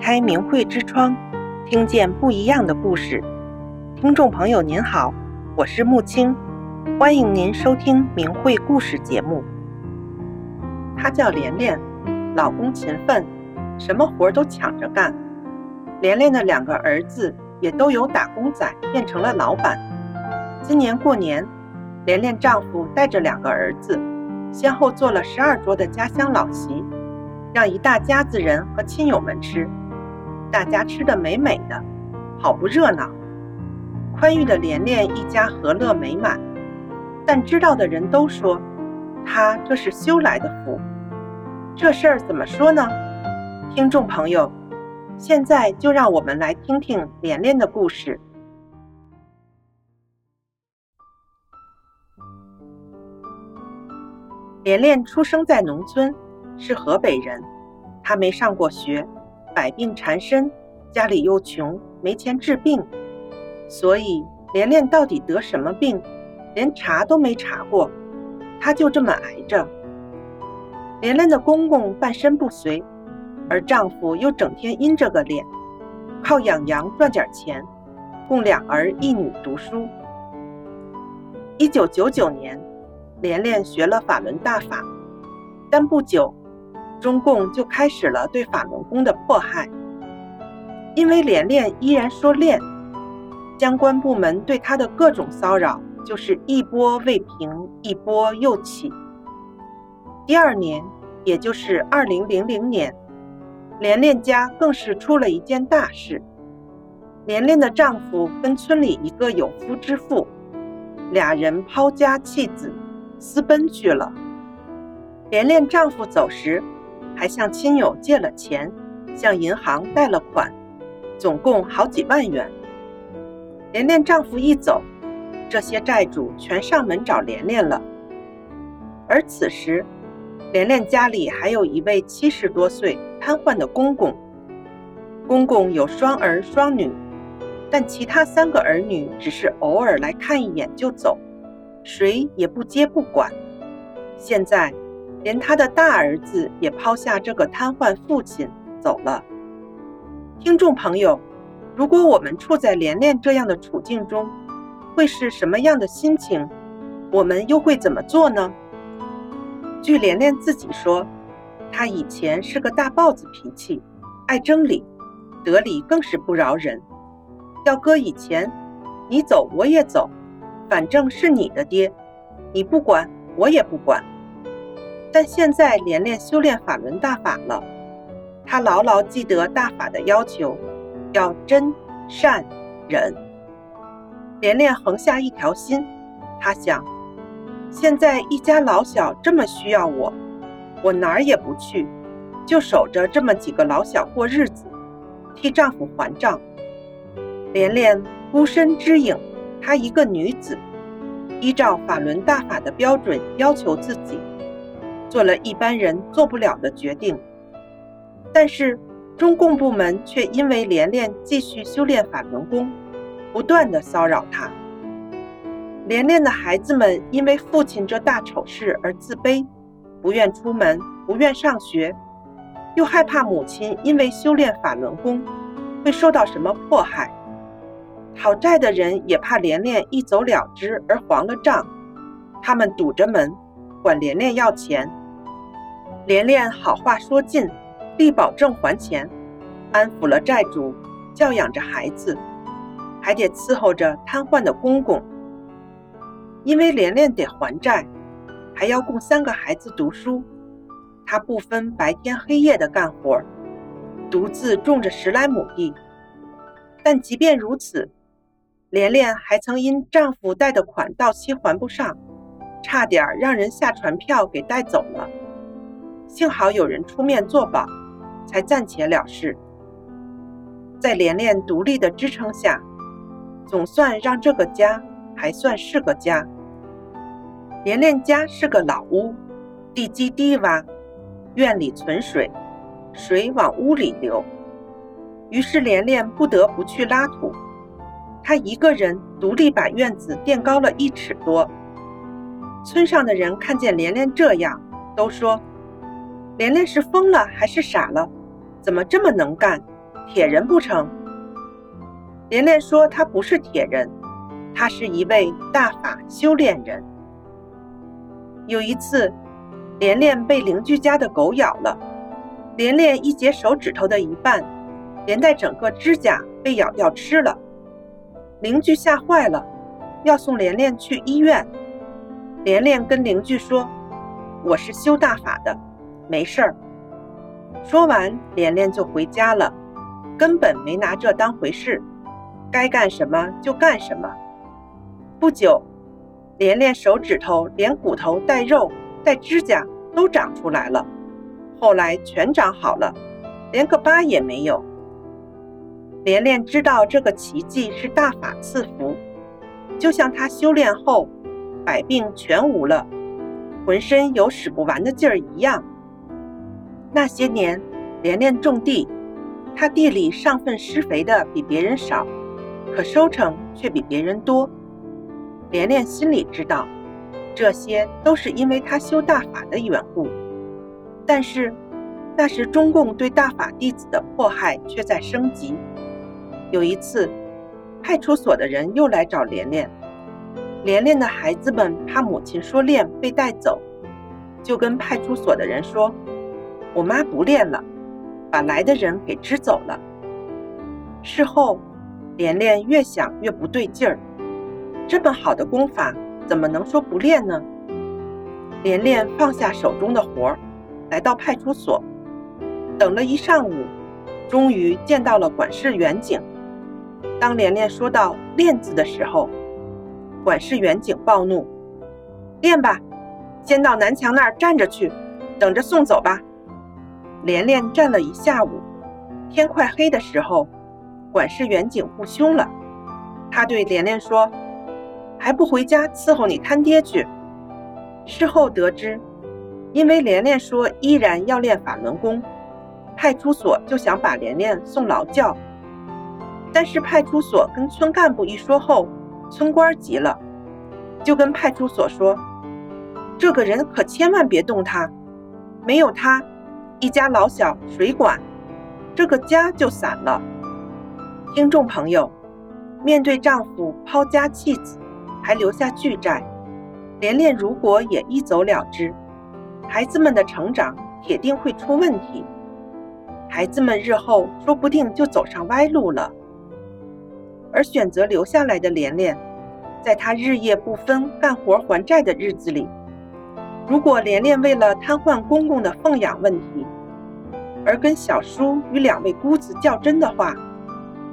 开明慧之窗，听见不一样的故事。听众朋友您好，我是木青，欢迎您收听明慧故事节目。她叫莲莲，老公勤奋，什么活都抢着干。莲莲的两个儿子也都由打工仔变成了老板。今年过年，莲莲丈夫带着两个儿子，先后做了十二桌的家乡老席。让一大家子人和亲友们吃，大家吃得美美的，好不热闹。宽裕的莲莲一家和乐美满，但知道的人都说，她这是修来的福。这事儿怎么说呢？听众朋友，现在就让我们来听听莲莲的故事。莲莲出生在农村。是河北人，他没上过学，百病缠身，家里又穷，没钱治病，所以莲莲到底得什么病，连查都没查过，她就这么挨着。莲莲的公公半身不遂，而丈夫又整天阴着个脸，靠养羊赚点钱，供两儿一女读书。一九九九年，莲莲学了法轮大法，但不久。中共就开始了对法轮功的迫害，因为莲莲依然说练，相关部门对她的各种骚扰就是一波未平，一波又起。第二年，也就是二零零零年，莲莲家更是出了一件大事。莲莲的丈夫跟村里一个有夫之妇，俩人抛家弃子，私奔去了。莲莲丈夫走时，还向亲友借了钱，向银行贷了款，总共好几万元。莲莲丈夫一走，这些债主全上门找莲莲了。而此时，莲莲家里还有一位七十多岁瘫痪的公公。公公有双儿双女，但其他三个儿女只是偶尔来看一眼就走，谁也不接不管。现在。连他的大儿子也抛下这个瘫痪父亲走了。听众朋友，如果我们处在莲莲这样的处境中，会是什么样的心情？我们又会怎么做呢？据莲莲自己说，她以前是个大豹子脾气，爱争理，得理更是不饶人。要搁以前，你走我也走，反正是你的爹，你不管我也不管。但现在莲莲修炼法轮大法了，她牢牢记得大法的要求，要真善忍。莲莲横下一条心，她想，现在一家老小这么需要我，我哪儿也不去，就守着这么几个老小过日子，替丈夫还账。莲莲孤身只影，她一个女子，依照法轮大法的标准要求自己。做了一般人做不了的决定，但是中共部门却因为莲莲继续修炼法轮功，不断的骚扰她。莲莲的孩子们因为父亲这大丑事而自卑，不愿出门，不愿上学，又害怕母亲因为修炼法轮功会受到什么迫害。讨债的人也怕莲莲一走了之而黄了账，他们堵着门，管莲莲要钱。莲莲好话说尽，力保证还钱，安抚了债主，教养着孩子，还得伺候着瘫痪的公公。因为莲莲得还债，还要供三个孩子读书，她不分白天黑夜的干活，独自种着十来亩地。但即便如此，莲莲还曾因丈夫贷的款到期还不上，差点让人下传票给带走了。幸好有人出面作保，才暂且了事。在莲莲独立的支撑下，总算让这个家还算是个家。莲莲家是个老屋，地基低洼，院里存水，水往屋里流。于是莲莲不得不去拉土，她一个人独立把院子垫高了一尺多。村上的人看见莲莲这样，都说。莲莲是疯了还是傻了？怎么这么能干？铁人不成？连连说他不是铁人，他是一位大法修炼人。有一次，连连被邻居家的狗咬了，连连一截手指头的一半，连带整个指甲被咬掉吃了。邻居吓坏了，要送连连去医院。连连跟邻居说：“我是修大法的，没事儿。”说完，连连就回家了，根本没拿这当回事，该干什么就干什么。不久，连连手指头连骨头带肉带指甲都长出来了，后来全长好了，连个疤也没有。连连知道这个奇迹是大法赐福，就像他修炼后百病全无了，浑身有使不完的劲儿一样。那些年，连连种地，他地里上粪施肥的比别人少，可收成却比别人多。连连心里知道，这些都是因为他修大法的缘故。但是，那时中共对大法弟子的迫害却在升级。有一次，派出所的人又来找连连，连连的孩子们怕母亲说练被带走，就跟派出所的人说。我妈不练了，把来的人给支走了。事后，连连越想越不对劲儿，这么好的功法，怎么能说不练呢？连连放下手中的活儿，来到派出所，等了一上午，终于见到了管事员警。当连连说到“练”字的时候，管事员警暴怒：“练吧，先到南墙那儿站着去，等着送走吧。”连连站了一下午，天快黑的时候，管事员警不凶了。他对连连说：“还不回家伺候你摊爹去？”事后得知，因为连连说依然要练法轮功，派出所就想把连连送劳教。但是派出所跟村干部一说后，村官急了，就跟派出所说：“这个人可千万别动他，没有他。”一家老小谁管？这个家就散了。听众朋友，面对丈夫抛家弃子，还留下巨债，连连如果也一走了之，孩子们的成长铁定会出问题。孩子们日后说不定就走上歪路了。而选择留下来的连连，在她日夜不分干活还债的日子里。如果连连为了瘫痪公公的奉养问题，而跟小叔与两位姑子较真的话，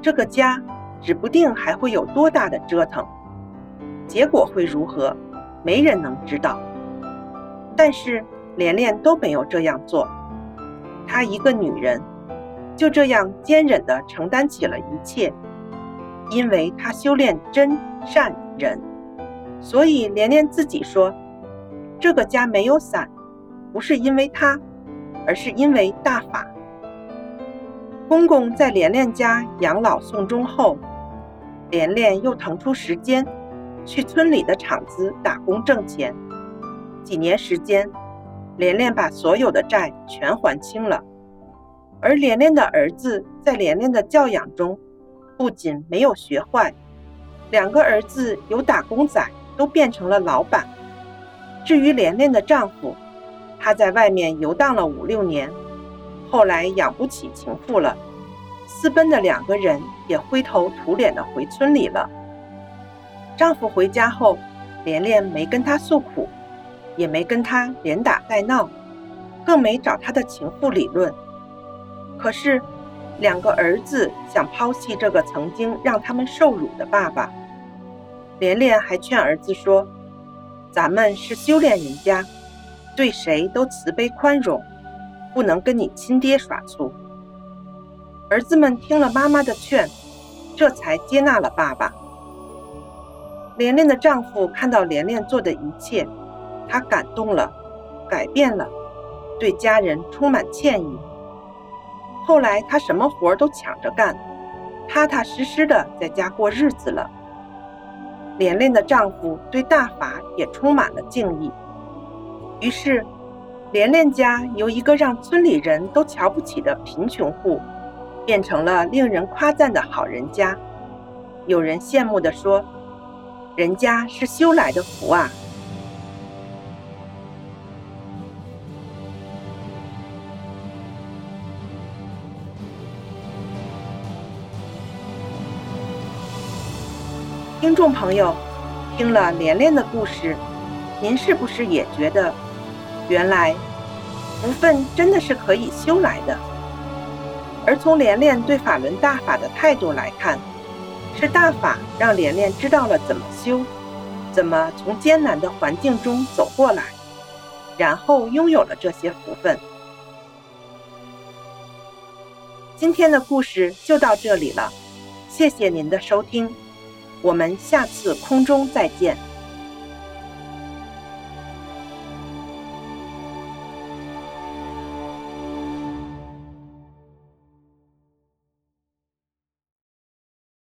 这个家指不定还会有多大的折腾，结果会如何，没人能知道。但是连连都没有这样做，她一个女人，就这样坚忍地承担起了一切，因为她修炼真善忍，所以连连自己说。这个家没有散，不是因为他，而是因为大法。公公在连连家养老送终后，连连又腾出时间去村里的厂子打工挣钱。几年时间，连连把所有的债全还清了。而连连的儿子在连连的教养中，不仅没有学坏，两个儿子由打工仔都变成了老板。至于连连的丈夫，他在外面游荡了五六年，后来养不起情妇了，私奔的两个人也灰头土脸的回村里了。丈夫回家后，连连没跟他诉苦，也没跟他连打带闹，更没找他的情妇理论。可是，两个儿子想抛弃这个曾经让他们受辱的爸爸，连连还劝儿子说。咱们是修炼人家，对谁都慈悲宽容，不能跟你亲爹耍粗。儿子们听了妈妈的劝，这才接纳了爸爸。连连的丈夫看到连连做的一切，他感动了，改变了，对家人充满歉意。后来他什么活都抢着干，踏踏实实的在家过日子了。连莲的丈夫对大法也充满了敬意，于是，连莲家由一个让村里人都瞧不起的贫穷户，变成了令人夸赞的好人家。有人羡慕地说：“人家是修来的福啊！”听众朋友，听了莲莲的故事，您是不是也觉得，原来福分真的是可以修来的？而从莲莲对法轮大法的态度来看，是大法让莲莲知道了怎么修，怎么从艰难的环境中走过来，然后拥有了这些福分。今天的故事就到这里了，谢谢您的收听。我们下次空中再见。